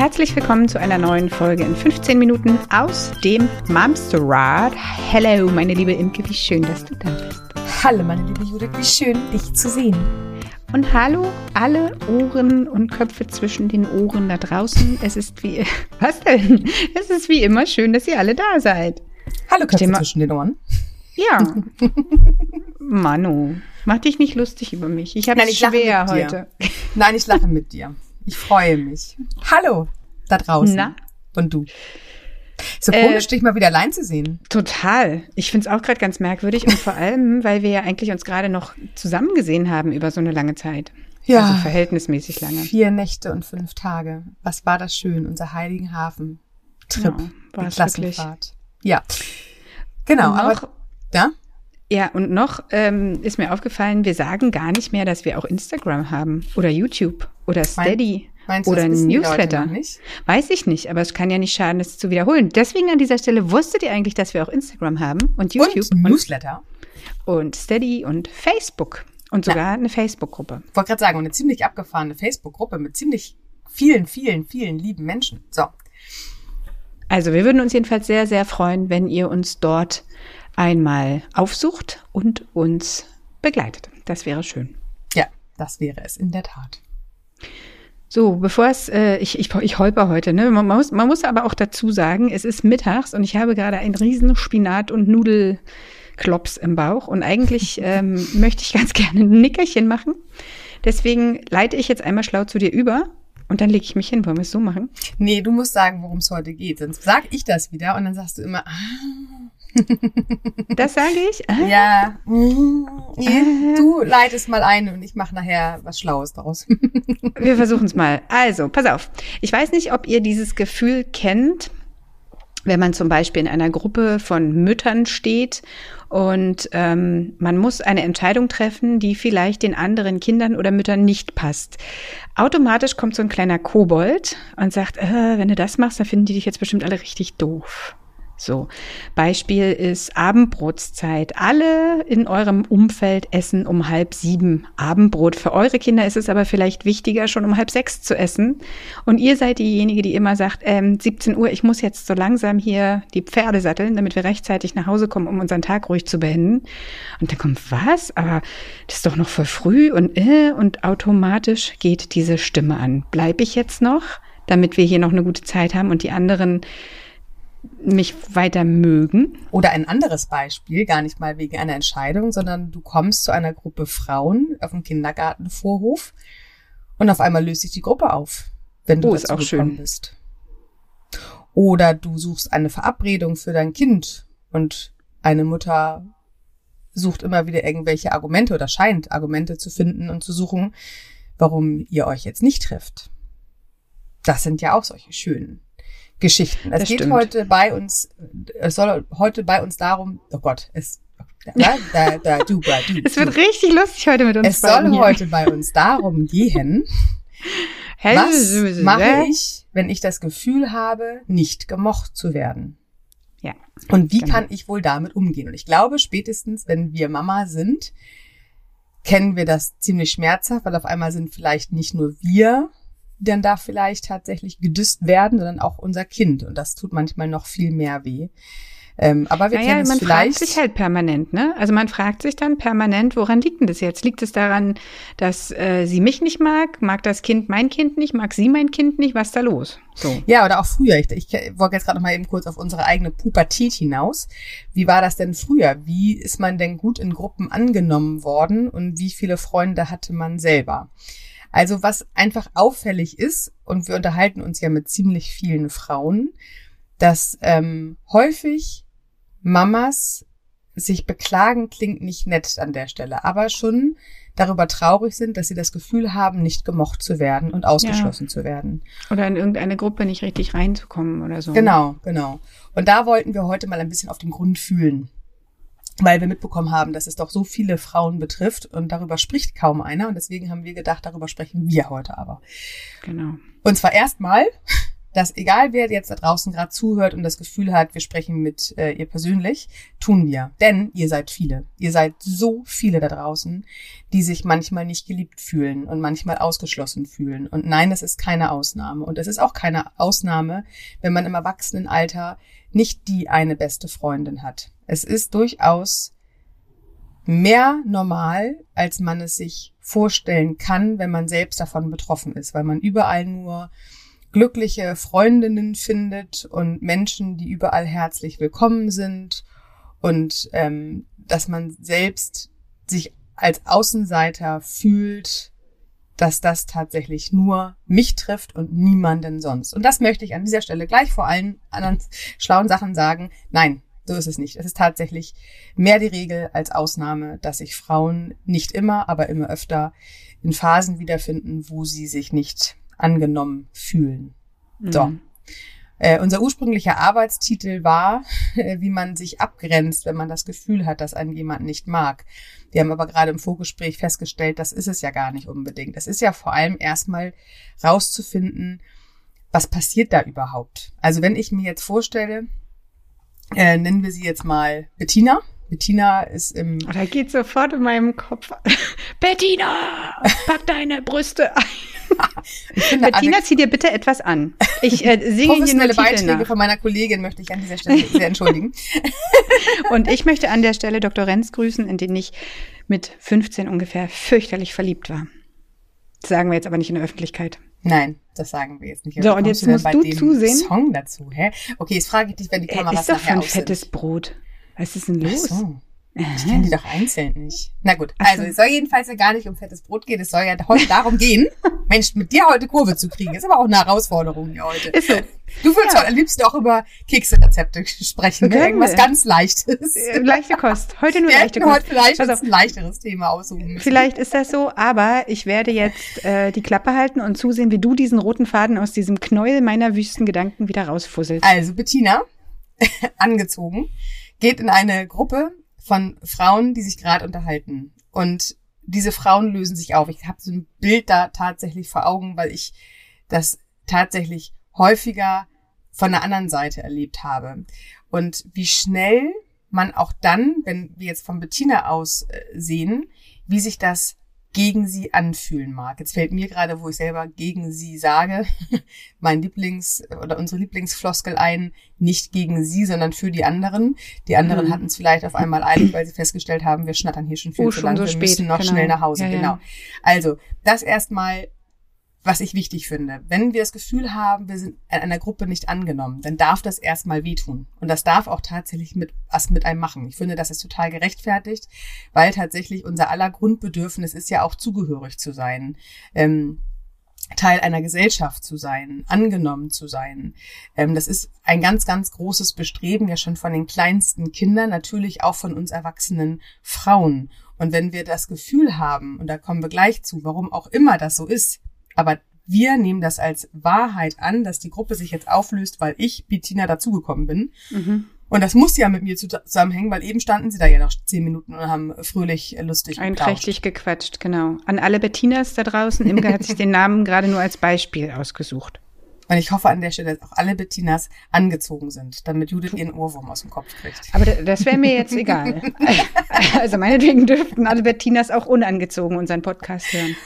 Herzlich willkommen zu einer neuen Folge in 15 Minuten aus dem Mamsterrad. Hello, meine liebe Imke, wie schön, dass du da bist. Hallo, meine liebe Judith, wie schön, dich zu sehen. Und hallo alle Ohren und Köpfe zwischen den Ohren da draußen. Es ist wie, was denn? Es ist wie immer schön, dass ihr alle da seid. Hallo Köpfe zwischen den Ohren. Ja. Manu, mach dich nicht lustig über mich. Ich habe es schwer heute. Nein, ich lache mit dir. Ich freue mich. Hallo da draußen. Na? Und du. So äh, komisch, dich mal wieder allein zu sehen. Total. Ich finde es auch gerade ganz merkwürdig und vor allem, weil wir ja eigentlich uns gerade noch zusammen gesehen haben über so eine lange Zeit. Ja. Also verhältnismäßig lange. Vier Nächte und fünf Tage. Was war das schön, unser Heiligenhafen-Trip. Ja, war es Klassenfahrt. Ja. Genau, noch, aber ja? Ja, und noch ähm, ist mir aufgefallen, wir sagen gar nicht mehr, dass wir auch Instagram haben oder YouTube oder Steady Meinst oder ein Newsletter. Weiß ich nicht, aber es kann ja nicht schaden, es zu wiederholen. Deswegen an dieser Stelle wusstet ihr eigentlich, dass wir auch Instagram haben und YouTube und Newsletter und Steady und Facebook und sogar ja. eine Facebook-Gruppe. Ich wollte gerade sagen, eine ziemlich abgefahrene Facebook-Gruppe mit ziemlich vielen, vielen, vielen lieben Menschen. So. Also wir würden uns jedenfalls sehr, sehr freuen, wenn ihr uns dort einmal aufsucht und uns begleitet. Das wäre schön. Ja, das wäre es in der Tat. So, bevor es, äh, ich, ich, ich holper heute, ne? Man muss, man muss aber auch dazu sagen, es ist mittags und ich habe gerade einen riesen Spinat- und Nudelklops im Bauch und eigentlich ähm, möchte ich ganz gerne ein Nickerchen machen. Deswegen leite ich jetzt einmal schlau zu dir über und dann lege ich mich hin. Wollen wir es so machen? Nee, du musst sagen, worum es heute geht. Sonst sag ich das wieder und dann sagst du immer, ah, das sage ich? Ah. Ja. Ah. Du leitest mal ein und ich mache nachher was Schlaues daraus. Wir versuchen es mal. Also, pass auf. Ich weiß nicht, ob ihr dieses Gefühl kennt, wenn man zum Beispiel in einer Gruppe von Müttern steht und ähm, man muss eine Entscheidung treffen, die vielleicht den anderen Kindern oder Müttern nicht passt. Automatisch kommt so ein kleiner Kobold und sagt, äh, wenn du das machst, dann finden die dich jetzt bestimmt alle richtig doof. So, Beispiel ist Abendbrotszeit. Alle in eurem Umfeld essen um halb sieben Abendbrot. Für eure Kinder ist es aber vielleicht wichtiger, schon um halb sechs zu essen. Und ihr seid diejenige, die immer sagt, ähm, 17 Uhr, ich muss jetzt so langsam hier die Pferde satteln, damit wir rechtzeitig nach Hause kommen, um unseren Tag ruhig zu beenden. Und dann kommt, was? Aber das ist doch noch voll früh und äh, und automatisch geht diese Stimme an. Bleib ich jetzt noch, damit wir hier noch eine gute Zeit haben und die anderen mich weiter mögen. Oder ein anderes Beispiel, gar nicht mal wegen einer Entscheidung, sondern du kommst zu einer Gruppe Frauen auf dem Kindergartenvorhof und auf einmal löst sich die Gruppe auf, wenn du oh, dazu gekommen bist. Oder du suchst eine Verabredung für dein Kind und eine Mutter sucht immer wieder irgendwelche Argumente oder scheint Argumente zu finden und zu suchen, warum ihr euch jetzt nicht trifft. Das sind ja auch solche schönen Geschichten. Es das geht stimmt. heute bei uns, es soll heute bei uns darum, oh Gott, es da, da, da, du, da, du, es wird richtig lustig heute mit uns. Es soll hier. heute bei uns darum gehen, was mache ich, wenn ich das Gefühl habe, nicht gemocht zu werden? Ja. Und wie genau. kann ich wohl damit umgehen? Und ich glaube, spätestens, wenn wir Mama sind, kennen wir das ziemlich schmerzhaft, weil auf einmal sind vielleicht nicht nur wir dann da vielleicht tatsächlich gedisst werden, sondern auch unser Kind. Und das tut manchmal noch viel mehr weh. Ähm, aber wir naja, kennen es man vielleicht. fragt sich halt permanent, ne? Also man fragt sich dann permanent, woran liegt denn das jetzt? Liegt es daran, dass äh, sie mich nicht mag? Mag das Kind mein Kind nicht? Mag sie mein Kind nicht? Was ist da los? So. Ja, oder auch früher. Ich, ich wollte jetzt gerade noch mal eben kurz auf unsere eigene Pubertät hinaus. Wie war das denn früher? Wie ist man denn gut in Gruppen angenommen worden und wie viele Freunde hatte man selber? Also was einfach auffällig ist, und wir unterhalten uns ja mit ziemlich vielen Frauen, dass ähm, häufig Mamas sich beklagen, klingt nicht nett an der Stelle, aber schon darüber traurig sind, dass sie das Gefühl haben, nicht gemocht zu werden und ausgeschlossen ja. zu werden. Oder in irgendeine Gruppe nicht richtig reinzukommen oder so. Genau, genau. Und da wollten wir heute mal ein bisschen auf den Grund fühlen weil wir mitbekommen haben, dass es doch so viele Frauen betrifft und darüber spricht kaum einer. Und deswegen haben wir gedacht, darüber sprechen wir heute aber. Genau. Und zwar erstmal, dass egal wer jetzt da draußen gerade zuhört und das Gefühl hat, wir sprechen mit äh, ihr persönlich, tun wir. Denn ihr seid viele. Ihr seid so viele da draußen, die sich manchmal nicht geliebt fühlen und manchmal ausgeschlossen fühlen. Und nein, das ist keine Ausnahme. Und es ist auch keine Ausnahme, wenn man im Erwachsenenalter nicht die eine beste Freundin hat. Es ist durchaus mehr normal, als man es sich vorstellen kann, wenn man selbst davon betroffen ist, weil man überall nur glückliche Freundinnen findet und Menschen, die überall herzlich willkommen sind und ähm, dass man selbst sich als Außenseiter fühlt, dass das tatsächlich nur mich trifft und niemanden sonst. Und das möchte ich an dieser Stelle gleich vor allen anderen schlauen Sachen sagen. Nein, so ist es nicht. Es ist tatsächlich mehr die Regel als Ausnahme, dass sich Frauen nicht immer, aber immer öfter in Phasen wiederfinden, wo sie sich nicht angenommen fühlen. Mhm. So. Äh, unser ursprünglicher Arbeitstitel war, äh, wie man sich abgrenzt, wenn man das Gefühl hat, dass einen jemand nicht mag. Wir haben aber gerade im Vorgespräch festgestellt, das ist es ja gar nicht unbedingt. Es ist ja vor allem erstmal rauszufinden, was passiert da überhaupt. Also wenn ich mir jetzt vorstelle, äh, nennen wir sie jetzt mal Bettina. Bettina ist im. Oh, da geht sofort in meinem Kopf. Bettina, pack deine Brüste ein. Finde, Bettina, zieh dir bitte etwas an. Ich äh, singe Professionelle hier Beiträge nach. von meiner Kollegin möchte ich an dieser Stelle sehr entschuldigen. Und ich möchte an der Stelle Dr. Renz grüßen, in den ich mit 15 ungefähr fürchterlich verliebt war. Das sagen wir jetzt aber nicht in der Öffentlichkeit. Nein, das sagen wir jetzt nicht. So, und jetzt musst du zusehen. Song dazu, hä? Okay, jetzt frage ich dich, wenn die äh, ist doch nachher ein fettes. Brot. Was ist denn los? Ach so. Ich kenne die doch einzeln nicht. Na gut, also es soll jedenfalls ja gar nicht um fettes Brot gehen, es soll ja heute darum gehen, Mensch, mit dir heute Kurve zu kriegen. Ist aber auch eine Herausforderung hier heute. Ist so. Du würdest ja. am liebsten auch über Kekse-Rezepte sprechen, ne? irgendwas ganz Leichtes. Äh, leichte Kost. Heute nur Wir leichte Kost. heute vielleicht also, ein leichteres Thema aussuchen müssen. Vielleicht ist das so, aber ich werde jetzt äh, die Klappe halten und zusehen, wie du diesen roten Faden aus diesem Knäuel meiner wüsten Gedanken wieder rausfusselst. Also Bettina, angezogen, geht in eine Gruppe von Frauen, die sich gerade unterhalten. Und diese Frauen lösen sich auf. Ich habe so ein Bild da tatsächlich vor Augen, weil ich das tatsächlich häufiger von der anderen Seite erlebt habe. Und wie schnell man auch dann, wenn wir jetzt von Bettina aus äh, sehen, wie sich das gegen sie anfühlen mag. Jetzt fällt mir gerade, wo ich selber gegen sie sage, mein Lieblings- oder unsere Lieblingsfloskel ein, nicht gegen sie, sondern für die anderen. Die anderen mhm. hatten es vielleicht auf einmal eilig, weil sie festgestellt haben, wir schnattern hier schon viel oh, zu lange, so wir spät. müssen noch genau. schnell nach Hause. Ja, genau. Ja. Also, das erstmal was ich wichtig finde. Wenn wir das Gefühl haben, wir sind in einer Gruppe nicht angenommen, dann darf das erstmal wehtun. Und das darf auch tatsächlich mit, was mit einem machen. Ich finde, das ist total gerechtfertigt, weil tatsächlich unser aller Grundbedürfnis ist ja auch zugehörig zu sein. Ähm, Teil einer Gesellschaft zu sein, angenommen zu sein. Ähm, das ist ein ganz, ganz großes Bestreben, ja schon von den kleinsten Kindern, natürlich auch von uns erwachsenen Frauen. Und wenn wir das Gefühl haben, und da kommen wir gleich zu, warum auch immer das so ist, aber wir nehmen das als Wahrheit an, dass die Gruppe sich jetzt auflöst, weil ich, Bettina, dazugekommen bin. Mhm. Und das muss ja mit mir zusammenhängen, weil eben standen sie da ja noch zehn Minuten und haben fröhlich, äh, lustig Einträchtig gequatscht, genau. An alle Bettinas da draußen. Imke hat sich den Namen gerade nur als Beispiel ausgesucht. Und ich hoffe an der Stelle, dass auch alle Bettinas angezogen sind, damit Judith ihren Ohrwurm aus dem Kopf kriegt. Aber das wäre mir jetzt egal. Also meinetwegen dürften alle Bettinas auch unangezogen unseren Podcast hören.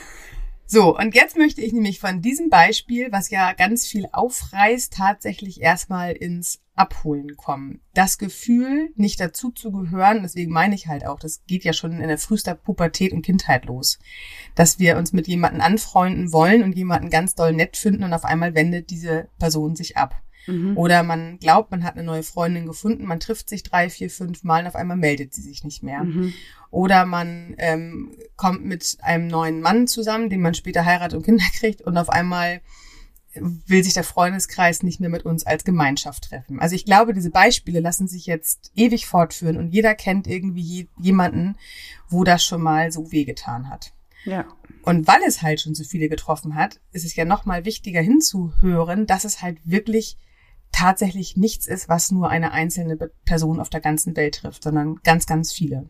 So, und jetzt möchte ich nämlich von diesem Beispiel, was ja ganz viel aufreißt, tatsächlich erstmal ins Abholen kommen. Das Gefühl, nicht dazu zu gehören, deswegen meine ich halt auch, das geht ja schon in der frühester Pubertät und Kindheit los, dass wir uns mit jemandem anfreunden wollen und jemanden ganz doll nett finden und auf einmal wendet diese Person sich ab. Mhm. Oder man glaubt, man hat eine neue Freundin gefunden, man trifft sich drei, vier, fünf Mal und auf einmal meldet sie sich nicht mehr. Mhm. Oder man ähm, kommt mit einem neuen Mann zusammen, den man später heiratet und Kinder kriegt und auf einmal will sich der Freundeskreis nicht mehr mit uns als Gemeinschaft treffen. Also ich glaube, diese Beispiele lassen sich jetzt ewig fortführen und jeder kennt irgendwie je, jemanden, wo das schon mal so wehgetan hat. Ja. Und weil es halt schon so viele getroffen hat, ist es ja noch mal wichtiger hinzuhören, dass es halt wirklich tatsächlich nichts ist, was nur eine einzelne Person auf der ganzen Welt trifft, sondern ganz, ganz viele.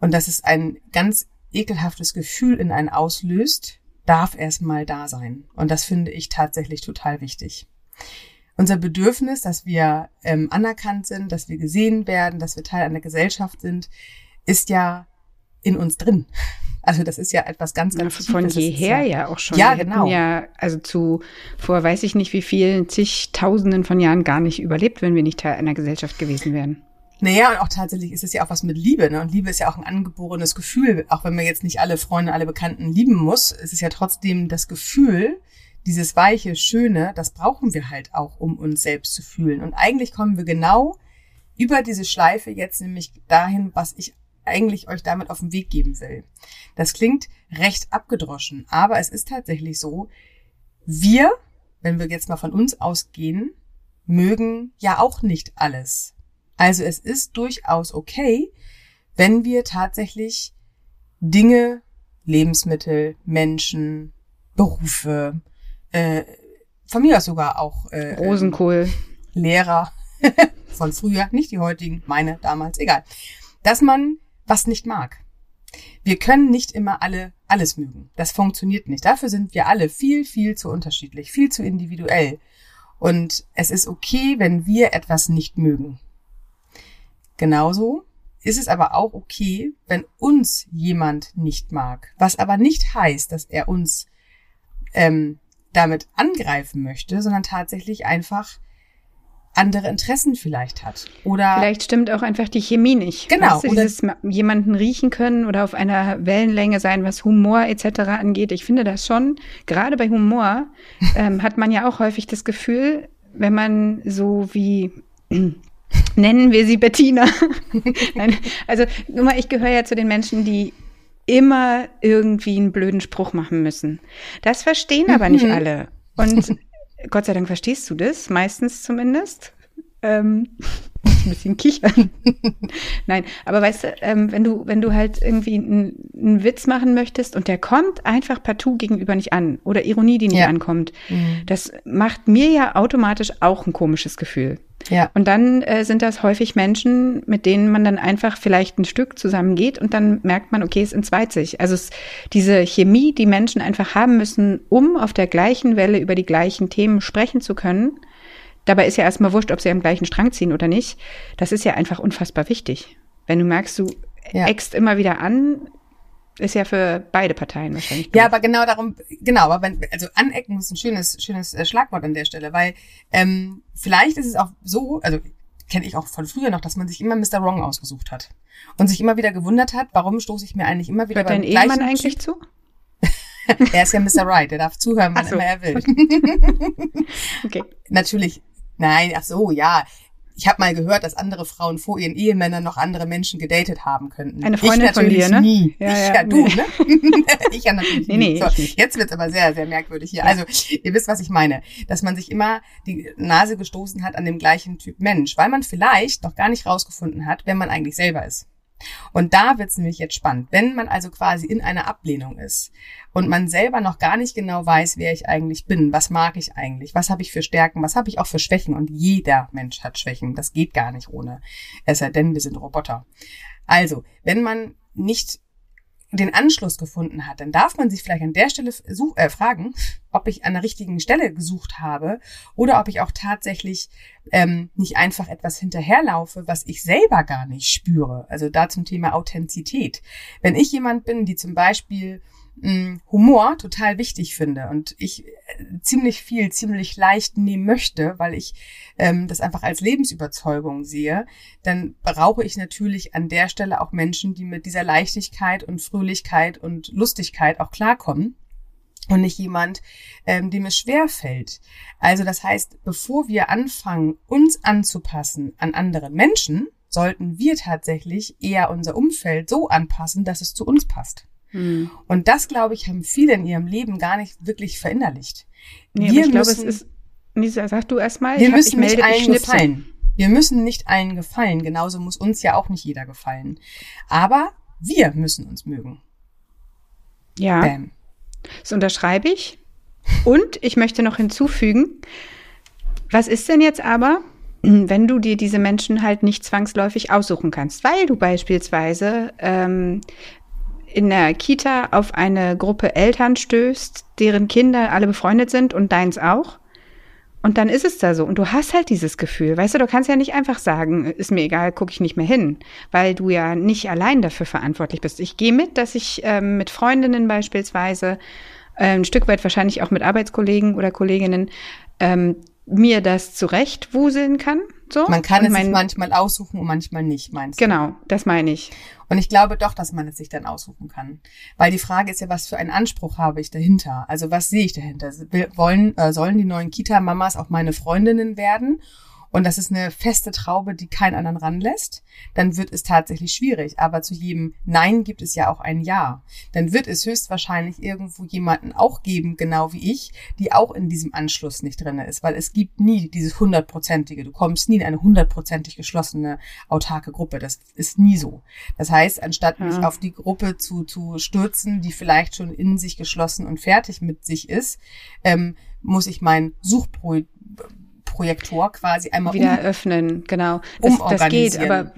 Und dass es ein ganz ekelhaftes Gefühl in einen auslöst, darf erstmal da sein. Und das finde ich tatsächlich total wichtig. Unser Bedürfnis, dass wir ähm, anerkannt sind, dass wir gesehen werden, dass wir Teil einer Gesellschaft sind, ist ja in uns drin. Also das ist ja etwas ganz, ganz ja, Von jeher ja, auch schon. Ja, wir genau. Ja, also zu vor weiß ich nicht wie vielen zigtausenden von Jahren gar nicht überlebt, wenn wir nicht Teil einer Gesellschaft gewesen wären. Naja, und auch tatsächlich ist es ja auch was mit Liebe, ne? Und Liebe ist ja auch ein angeborenes Gefühl. Auch wenn man jetzt nicht alle Freunde, alle Bekannten lieben muss, ist es ja trotzdem das Gefühl, dieses weiche, schöne, das brauchen wir halt auch, um uns selbst zu fühlen. Und eigentlich kommen wir genau über diese Schleife jetzt nämlich dahin, was ich eigentlich euch damit auf den Weg geben will. Das klingt recht abgedroschen, aber es ist tatsächlich so, wir, wenn wir jetzt mal von uns ausgehen, mögen ja auch nicht alles. Also es ist durchaus okay, wenn wir tatsächlich Dinge, Lebensmittel, Menschen, Berufe, äh, von mir aus sogar auch äh, Rosenkohl, Lehrer von früher, nicht die heutigen, meine damals, egal, dass man was nicht mag. Wir können nicht immer alle alles mögen. Das funktioniert nicht. Dafür sind wir alle viel, viel zu unterschiedlich, viel zu individuell. Und es ist okay, wenn wir etwas nicht mögen. Genauso ist es aber auch okay, wenn uns jemand nicht mag. Was aber nicht heißt, dass er uns ähm, damit angreifen möchte, sondern tatsächlich einfach andere Interessen vielleicht hat. Oder vielleicht stimmt auch einfach die Chemie nicht. Genau. Weißt du, dieses jemanden riechen können oder auf einer Wellenlänge sein, was Humor etc. angeht. Ich finde das schon, gerade bei Humor ähm, hat man ja auch häufig das Gefühl, wenn man so wie nennen wir sie Bettina. Nein, also nur mal, ich gehöre ja zu den Menschen, die immer irgendwie einen blöden Spruch machen müssen. Das verstehen aber nicht mhm. alle. Und Gott sei Dank verstehst du das, meistens zumindest. Ähm, ein bisschen kichern. Nein, aber weißt du, ähm, wenn du, wenn du halt irgendwie einen Witz machen möchtest und der kommt einfach partout gegenüber nicht an oder Ironie, die nicht ja. ankommt, mhm. das macht mir ja automatisch auch ein komisches Gefühl. Ja. Und dann äh, sind das häufig Menschen, mit denen man dann einfach vielleicht ein Stück zusammen geht und dann merkt man, okay, es entzweit sich. Also es, diese Chemie, die Menschen einfach haben müssen, um auf der gleichen Welle über die gleichen Themen sprechen zu können. Dabei ist ja erstmal wurscht, ob sie am gleichen Strang ziehen oder nicht. Das ist ja einfach unfassbar wichtig. Wenn du merkst, du ja. eckst immer wieder an, ist ja für beide Parteien wahrscheinlich. Ja, aber genau darum, genau, aber wenn, also anecken ist ein schönes, schönes äh, Schlagwort an der Stelle, weil ähm, vielleicht ist es auch so, also kenne ich auch von früher noch, dass man sich immer Mr. Wrong ausgesucht hat und sich immer wieder gewundert hat, warum stoße ich mir eigentlich immer wieder Hört dein Ehemann eigentlich zu? er ist ja Mr. Right, er darf zuhören, wann so. immer er will. okay. Natürlich, nein, ach so, ja, ich habe mal gehört, dass andere Frauen vor ihren Ehemännern noch andere Menschen gedatet haben könnten. Eine Freundin ich natürlich von dir, ne? nie. Ja, ich, ja, ja du, ne? ich ja natürlich nee, nie. Nee, so, jetzt wird's aber sehr, sehr merkwürdig hier. Ja. Also, ihr wisst, was ich meine. Dass man sich immer die Nase gestoßen hat an dem gleichen Typ Mensch, weil man vielleicht noch gar nicht rausgefunden hat, wer man eigentlich selber ist. Und da wird's nämlich jetzt spannend. Wenn man also quasi in einer Ablehnung ist und man selber noch gar nicht genau weiß, wer ich eigentlich bin, was mag ich eigentlich, was habe ich für Stärken, was habe ich auch für Schwächen und jeder Mensch hat Schwächen, das geht gar nicht ohne, es sei denn, wir sind Roboter. Also, wenn man nicht den Anschluss gefunden hat, dann darf man sich vielleicht an der Stelle such, äh, fragen, ob ich an der richtigen Stelle gesucht habe oder ob ich auch tatsächlich ähm, nicht einfach etwas hinterherlaufe, was ich selber gar nicht spüre. Also da zum Thema Authentizität. Wenn ich jemand bin, die zum Beispiel Humor total wichtig finde und ich äh, ziemlich viel, ziemlich leicht nehmen möchte, weil ich ähm, das einfach als Lebensüberzeugung sehe, dann brauche ich natürlich an der Stelle auch Menschen, die mit dieser Leichtigkeit und Fröhlichkeit und Lustigkeit auch klarkommen und nicht jemand, ähm, dem es schwer fällt. Also das heißt, bevor wir anfangen, uns anzupassen an andere Menschen, sollten wir tatsächlich eher unser Umfeld so anpassen, dass es zu uns passt. Hm. Und das, glaube ich, haben viele in ihrem Leben gar nicht wirklich verinnerlicht. Nee, wir ich glaube, es ist, Lisa, sag du erstmal. Wir müssen ich nicht allen gefallen. Wir müssen nicht allen gefallen. Genauso muss uns ja auch nicht jeder gefallen. Aber wir müssen uns mögen. Ja. Bam. Das unterschreibe ich. Und ich möchte noch hinzufügen, was ist denn jetzt aber, wenn du dir diese Menschen halt nicht zwangsläufig aussuchen kannst, weil du beispielsweise ähm, in der Kita auf eine Gruppe Eltern stößt, deren Kinder alle befreundet sind und deins auch. Und dann ist es da so. Und du hast halt dieses Gefühl. Weißt du, du kannst ja nicht einfach sagen, ist mir egal, gucke ich nicht mehr hin, weil du ja nicht allein dafür verantwortlich bist. Ich gehe mit, dass ich ähm, mit Freundinnen beispielsweise, äh, ein Stück weit wahrscheinlich auch mit Arbeitskollegen oder Kolleginnen, ähm, mir das zurechtwuseln kann. So. Man kann es sich manchmal aussuchen und manchmal nicht, meinst du? Genau, das meine ich. Und ich glaube doch, dass man es sich dann aussuchen kann. Weil die Frage ist ja, was für einen Anspruch habe ich dahinter? Also was sehe ich dahinter? Wollen, äh, sollen die neuen Kita-Mamas auch meine Freundinnen werden? Und das ist eine feste Traube, die keinen anderen ranlässt, dann wird es tatsächlich schwierig. Aber zu jedem Nein gibt es ja auch ein Ja. Dann wird es höchstwahrscheinlich irgendwo jemanden auch geben, genau wie ich, die auch in diesem Anschluss nicht drinne ist, weil es gibt nie dieses hundertprozentige. Du kommst nie in eine hundertprozentig geschlossene autarke Gruppe. Das ist nie so. Das heißt, anstatt ja. mich auf die Gruppe zu, zu stürzen, die vielleicht schon in sich geschlossen und fertig mit sich ist, ähm, muss ich mein Suchprojekt Projektor quasi einmal wieder um, öffnen, genau. Das, das geht, aber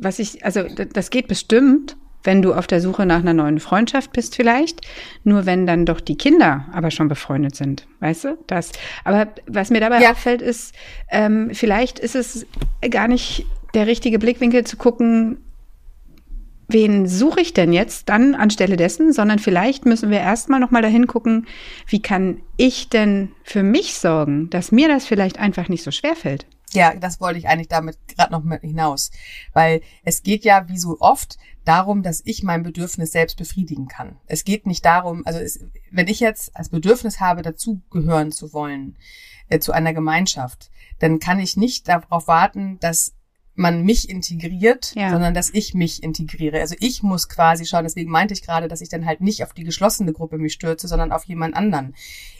was ich, also das geht bestimmt, wenn du auf der Suche nach einer neuen Freundschaft bist vielleicht, nur wenn dann doch die Kinder aber schon befreundet sind, weißt du? Das. Aber was mir dabei ja. auffällt, ist, ähm, vielleicht ist es gar nicht der richtige Blickwinkel zu gucken, wen suche ich denn jetzt dann anstelle dessen, sondern vielleicht müssen wir erstmal nochmal dahin gucken, wie kann ich denn für mich sorgen, dass mir das vielleicht einfach nicht so schwer fällt. Ja, das wollte ich eigentlich damit gerade noch mit hinaus, weil es geht ja wie so oft darum, dass ich mein Bedürfnis selbst befriedigen kann. Es geht nicht darum, also es, wenn ich jetzt als Bedürfnis habe, dazugehören zu wollen äh, zu einer Gemeinschaft, dann kann ich nicht darauf warten, dass man mich integriert, ja. sondern dass ich mich integriere. Also ich muss quasi schauen, deswegen meinte ich gerade, dass ich dann halt nicht auf die geschlossene Gruppe mich stürze, sondern auf jemand anderen.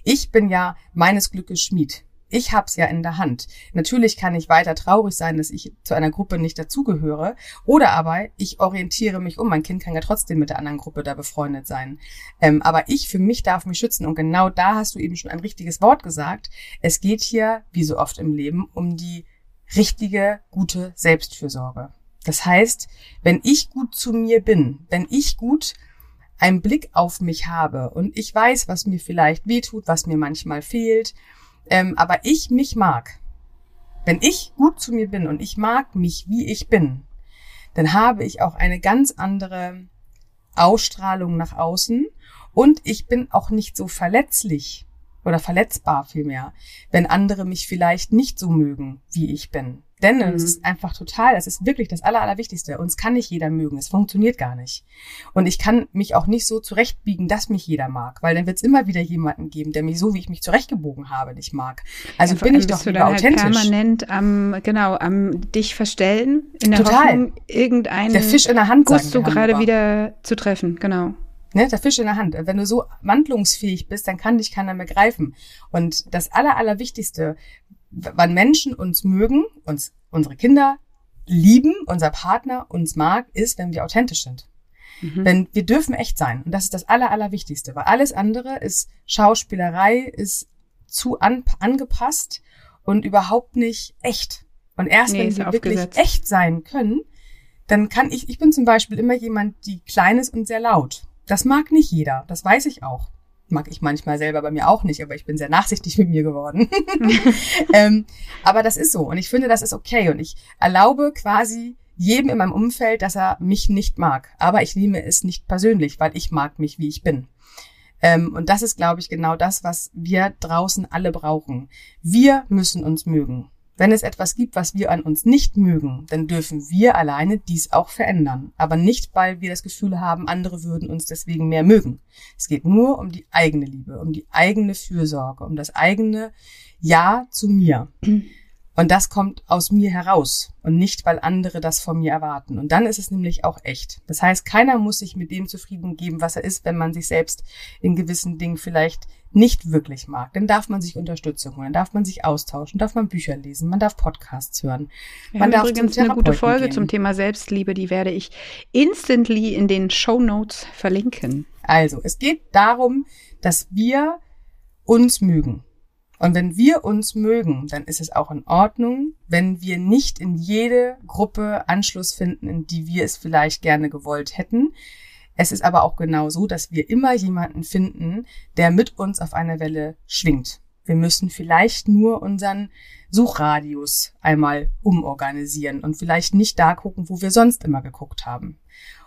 Ich bin ja meines Glückes Schmied. Ich hab's ja in der Hand. Natürlich kann ich weiter traurig sein, dass ich zu einer Gruppe nicht dazugehöre. Oder aber ich orientiere mich um. Mein Kind kann ja trotzdem mit der anderen Gruppe da befreundet sein. Ähm, aber ich für mich darf mich schützen. Und genau da hast du eben schon ein richtiges Wort gesagt. Es geht hier, wie so oft im Leben, um die richtige, gute Selbstfürsorge. Das heißt, wenn ich gut zu mir bin, wenn ich gut einen Blick auf mich habe und ich weiß, was mir vielleicht wehtut, was mir manchmal fehlt, ähm, aber ich mich mag, wenn ich gut zu mir bin und ich mag mich, wie ich bin, dann habe ich auch eine ganz andere Ausstrahlung nach außen und ich bin auch nicht so verletzlich oder verletzbar vielmehr, wenn andere mich vielleicht nicht so mögen, wie ich bin. Denn mhm. es ist einfach total, das ist wirklich das Aller, Allerwichtigste. Uns kann nicht jeder mögen. Es funktioniert gar nicht. Und ich kann mich auch nicht so zurechtbiegen, dass mich jeder mag, weil dann wird es immer wieder jemanden geben, der mich so, wie ich mich zurechtgebogen habe, nicht mag. Also ja, bin ich doch lieber halt authentisch. permanent am, genau, am dich verstellen, in der total. Hoffnung, irgendeinen der Fisch in der Hand Guss du gerade wieder zu treffen, genau. Ne, der Fisch in der Hand. Wenn du so wandlungsfähig bist, dann kann dich keiner mehr greifen. Und das Aller, Allerwichtigste, wann Menschen uns mögen, uns, unsere Kinder lieben, unser Partner uns mag, ist, wenn wir authentisch sind. Mhm. Wenn wir dürfen echt sein. Und das ist das Aller, Allerwichtigste. Weil alles andere ist Schauspielerei, ist zu an, angepasst und überhaupt nicht echt. Und erst nee, wenn wir wirklich echt sein können, dann kann ich, ich bin zum Beispiel immer jemand, die klein ist und sehr laut. Das mag nicht jeder, das weiß ich auch. Mag ich manchmal selber bei mir auch nicht, aber ich bin sehr nachsichtig mit mir geworden. ähm, aber das ist so und ich finde, das ist okay und ich erlaube quasi jedem in meinem Umfeld, dass er mich nicht mag. Aber ich nehme es nicht persönlich, weil ich mag mich, wie ich bin. Ähm, und das ist, glaube ich, genau das, was wir draußen alle brauchen. Wir müssen uns mögen. Wenn es etwas gibt, was wir an uns nicht mögen, dann dürfen wir alleine dies auch verändern. Aber nicht, weil wir das Gefühl haben, andere würden uns deswegen mehr mögen. Es geht nur um die eigene Liebe, um die eigene Fürsorge, um das eigene Ja zu mir. Und das kommt aus mir heraus und nicht, weil andere das von mir erwarten. Und dann ist es nämlich auch echt. Das heißt, keiner muss sich mit dem zufrieden geben, was er ist, wenn man sich selbst in gewissen Dingen vielleicht nicht wirklich mag. Dann darf man sich Unterstützung holen, dann darf man sich austauschen, darf man Bücher lesen, man darf Podcasts hören. Wir man darf übrigens eine gute Folge gehen. zum Thema Selbstliebe, die werde ich instantly in den Show Notes verlinken. Also, es geht darum, dass wir uns mögen. Und wenn wir uns mögen, dann ist es auch in Ordnung, wenn wir nicht in jede Gruppe Anschluss finden, in die wir es vielleicht gerne gewollt hätten. Es ist aber auch genau so, dass wir immer jemanden finden, der mit uns auf einer Welle schwingt. Wir müssen vielleicht nur unseren Suchradius einmal umorganisieren und vielleicht nicht da gucken, wo wir sonst immer geguckt haben.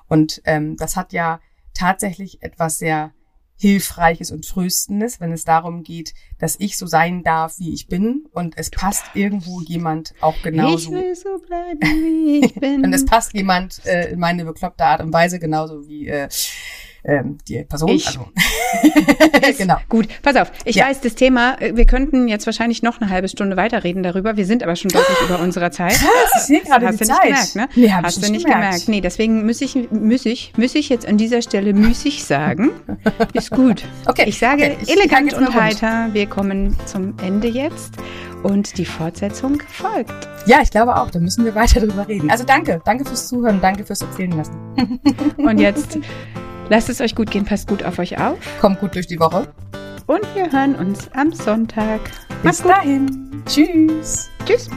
Und ähm, das hat ja tatsächlich etwas sehr Hilfreiches und Tröstendes, wenn es darum geht, dass ich so sein darf, wie ich bin und es passt irgendwo jemand auch genauso. Ich will so bleiben, wie ich bin. und es passt jemand äh, in meine bekloppte Art und Weise genauso wie äh, ähm, die Person. Ich. Also. genau. Gut, pass auf. Ich ja. weiß, das Thema, äh, wir könnten jetzt wahrscheinlich noch eine halbe Stunde weiterreden darüber. Wir sind aber schon deutlich über unserer Zeit. Krass, ich sehe gerade Hast die du Zeit. nicht gemerkt, ne? Nee, hab Hast ich du nicht gemerkt. gemerkt. Nee, deswegen muss ich, muss ich, muss ich jetzt an dieser Stelle müßig sagen. Ist gut. Okay. Ich sage okay. ich elegant und heiter. Wir kommen zum Ende jetzt und die Fortsetzung folgt. Ja, ich glaube auch. Da müssen wir weiter drüber reden. Also danke. Danke fürs Zuhören. Danke fürs Erzählen lassen. und jetzt Lasst es euch gut gehen, passt gut auf euch auf. Kommt gut durch die Woche. Und wir hören uns am Sonntag. Bis dahin. Tschüss. Tschüss.